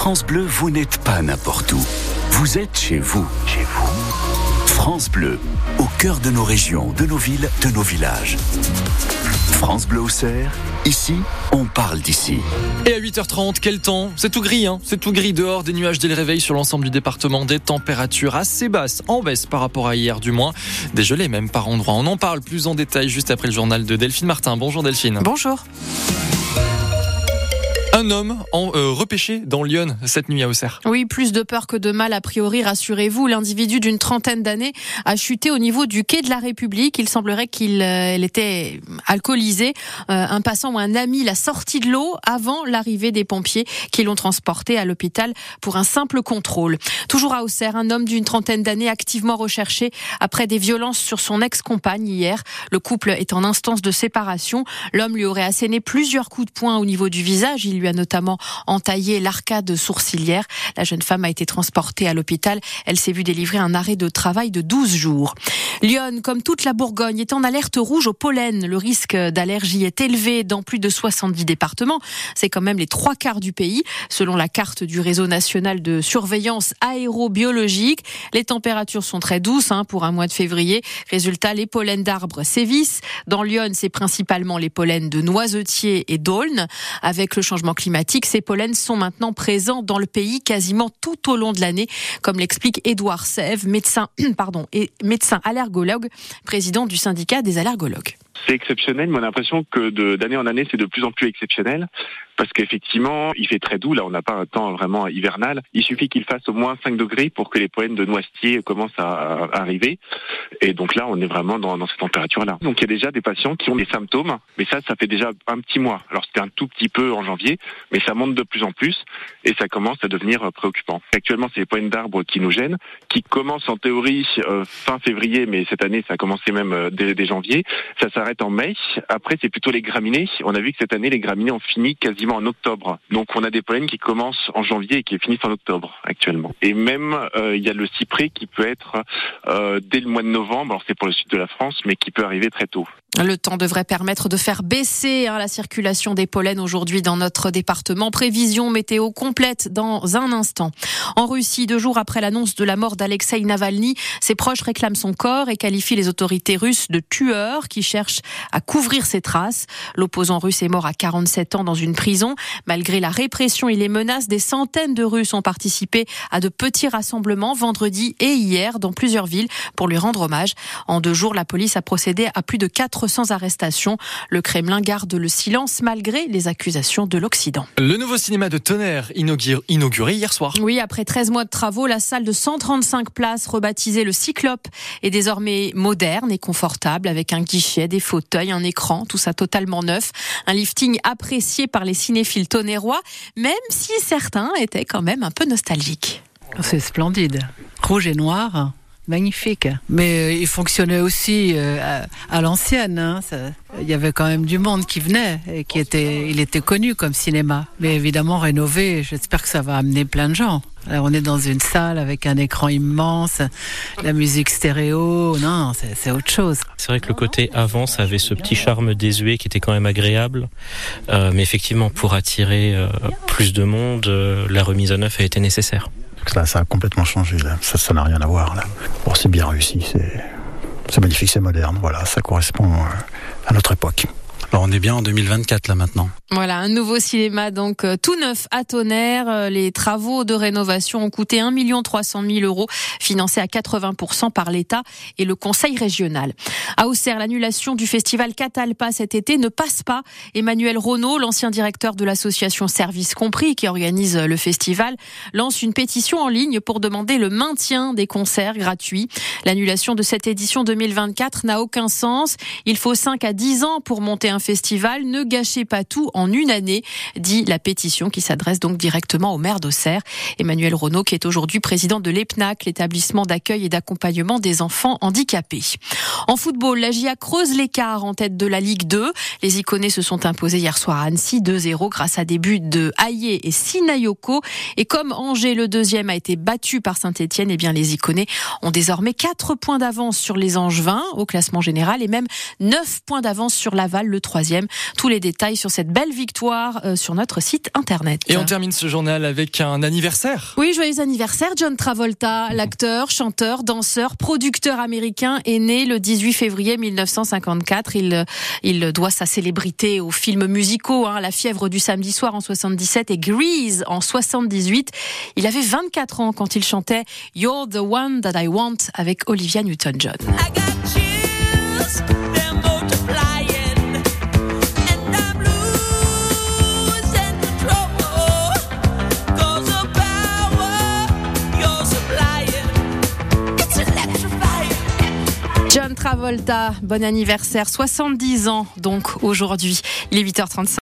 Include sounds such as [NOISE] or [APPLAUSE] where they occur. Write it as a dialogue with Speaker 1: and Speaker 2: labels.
Speaker 1: France Bleu, vous n'êtes pas n'importe où. Vous êtes chez vous. Chez vous. France Bleu, au cœur de nos régions, de nos villes, de nos villages. France Bleu Auxerre, ici, on parle d'ici.
Speaker 2: Et à 8h30, quel temps? C'est tout gris, hein c'est tout gris dehors, des nuages dès le réveil sur l'ensemble du département, des températures assez basses, en baisse par rapport à hier du moins, des gelées même par endroits. On en parle plus en détail juste après le journal de Delphine Martin. Bonjour Delphine.
Speaker 3: Bonjour.
Speaker 2: Un homme en euh, repêché dans Lyon cette nuit à Auxerre.
Speaker 3: Oui, plus de peur que de mal a priori, rassurez-vous. L'individu d'une trentaine d'années a chuté au niveau du quai de la République. Il semblerait qu'il euh, était alcoolisé. Euh, un passant ou un ami l'a sorti de l'eau avant l'arrivée des pompiers qui l'ont transporté à l'hôpital pour un simple contrôle. Toujours à Auxerre, un homme d'une trentaine d'années activement recherché après des violences sur son ex-compagne hier. Le couple est en instance de séparation. L'homme lui aurait asséné plusieurs coups de poing au niveau du visage. Il lui a notamment entaillé l'arcade sourcilière. La jeune femme a été transportée à l'hôpital. Elle s'est vue délivrer un arrêt de travail de 12 jours. Lyon, comme toute la Bourgogne, est en alerte rouge au pollen. Le risque d'allergie est élevé dans plus de 70 départements. C'est quand même les trois quarts du pays, selon la carte du réseau national de surveillance aérobiologique. Les températures sont très douces hein, pour un mois de février. Résultat, les pollens d'arbres sévissent. Dans Lyon, c'est principalement les pollens de noisetiers et d'aulnes. Avec le changement ces pollens sont maintenant présents dans le pays quasiment tout au long de l'année, comme l'explique Édouard Sève, médecin, [CLEARS THROAT] médecin allergologue, président du syndicat des allergologues.
Speaker 4: C'est exceptionnel, mais on a l'impression que d'année en année, c'est de plus en plus exceptionnel parce qu'effectivement, il fait très doux. Là, on n'a pas un temps vraiment hivernal. Il suffit qu'il fasse au moins 5 degrés pour que les poènes de noisetier commencent à, arriver. Et donc là, on est vraiment dans, dans cette température-là. Donc il y a déjà des patients qui ont des symptômes, mais ça, ça fait déjà un petit mois. Alors c'était un tout petit peu en janvier, mais ça monte de plus en plus et ça commence à devenir préoccupant. Actuellement, c'est les poènes d'arbres qui nous gênent, qui commencent en théorie euh, fin février, mais cette année, ça a commencé même euh, dès, janvier. S'arrête en mai. Après, c'est plutôt les graminées. On a vu que cette année, les graminées ont fini quasiment en octobre. Donc on a des pollens qui commencent en janvier et qui finissent en octobre actuellement. Et même euh, il y a le cyprès qui peut être euh, dès le mois de novembre. Alors c'est pour le sud de la France, mais qui peut arriver très tôt.
Speaker 3: Le temps devrait permettre de faire baisser hein, la circulation des pollens aujourd'hui dans notre département. Prévision météo complète dans un instant. En Russie, deux jours après l'annonce de la mort d'Alexei Navalny, ses proches réclament son corps et qualifient les autorités russes de tueurs qui cherchent à couvrir ses traces. L'opposant russe est mort à 47 ans dans une prison. Malgré la répression et les menaces, des centaines de Russes ont participé à de petits rassemblements vendredi et hier dans plusieurs villes pour lui rendre hommage. En deux jours, la police a procédé à plus de 4 sans arrestation. Le Kremlin garde le silence malgré les accusations de l'Occident.
Speaker 2: Le nouveau cinéma de Tonnerre inauguré hier soir.
Speaker 3: Oui, après 13 mois de travaux, la salle de 135 places rebaptisée le Cyclope est désormais moderne et confortable avec un guichet, des fauteuils, un écran, tout ça totalement neuf. Un lifting apprécié par les cinéphiles tonnerrois, même si certains étaient quand même un peu nostalgiques.
Speaker 5: C'est splendide. Rouge et noir magnifique. Mais euh, il fonctionnait aussi euh, à, l'ancienne. Hein. Il y avait quand même du monde qui venait et qui était, il était connu comme cinéma. Mais évidemment rénové. J'espère que ça va amener plein de gens. On est dans une salle avec un écran immense, la musique stéréo, non, c'est autre chose.
Speaker 6: C'est vrai que le côté avant, ça avait ce petit charme désuet qui était quand même agréable. Euh, mais effectivement, pour attirer plus de monde, la remise à neuf a été nécessaire.
Speaker 7: Ça, ça a complètement changé. Là. Ça n'a rien à voir. Là. Bon, c'est bien réussi. C'est magnifique, c'est moderne. Voilà, ça correspond euh, à notre époque.
Speaker 8: Alors on est bien en 2024 là maintenant.
Speaker 3: Voilà, un nouveau cinéma donc euh, tout neuf à Tonnerre. Euh, les travaux de rénovation ont coûté 1 300 000 euros, financés à 80% par l'État et le Conseil régional. À Auxerre, l'annulation du festival Catalpa cet été ne passe pas. Emmanuel Renault, l'ancien directeur de l'association Service Compris qui organise le festival, lance une pétition en ligne pour demander le maintien des concerts gratuits. L'annulation de cette édition 2024 n'a aucun sens. Il faut 5 à 10 ans pour monter un festival. Ne gâchez pas tout en une année, dit la pétition qui s'adresse donc directement au maire d'Auxerre. Emmanuel Renault, qui est aujourd'hui président de l'EPNAC, l'établissement d'accueil et d'accompagnement des enfants handicapés. En football, la GIA creuse l'écart en tête de la Ligue 2. Les Iconés se sont imposés hier soir à Annecy 2-0 grâce à des buts de Haye et Sinayoko. Et comme Angers, le deuxième, a été battu par Saint-Etienne, eh bien les Iconés ont désormais 4 points d'avance sur les Angevins au classement général et même 9 points d'avance sur Laval, le troisième. Tous les détails sur cette belle victoire euh, sur notre site internet.
Speaker 2: Et on termine ce journal avec un anniversaire.
Speaker 3: Oui, joyeux anniversaire. John Travolta, l'acteur, chanteur, danseur, producteur américain, est né le 18 février 1954. Il, il doit sa célébrité aux films musicaux, hein, La fièvre du samedi soir en 77 et Grease en 78. Il avait 24 ans quand il chantait You're the one that I want avec Olivia Newton-John. John Travolta, bon anniversaire, 70 ans donc aujourd'hui, il est 8h35.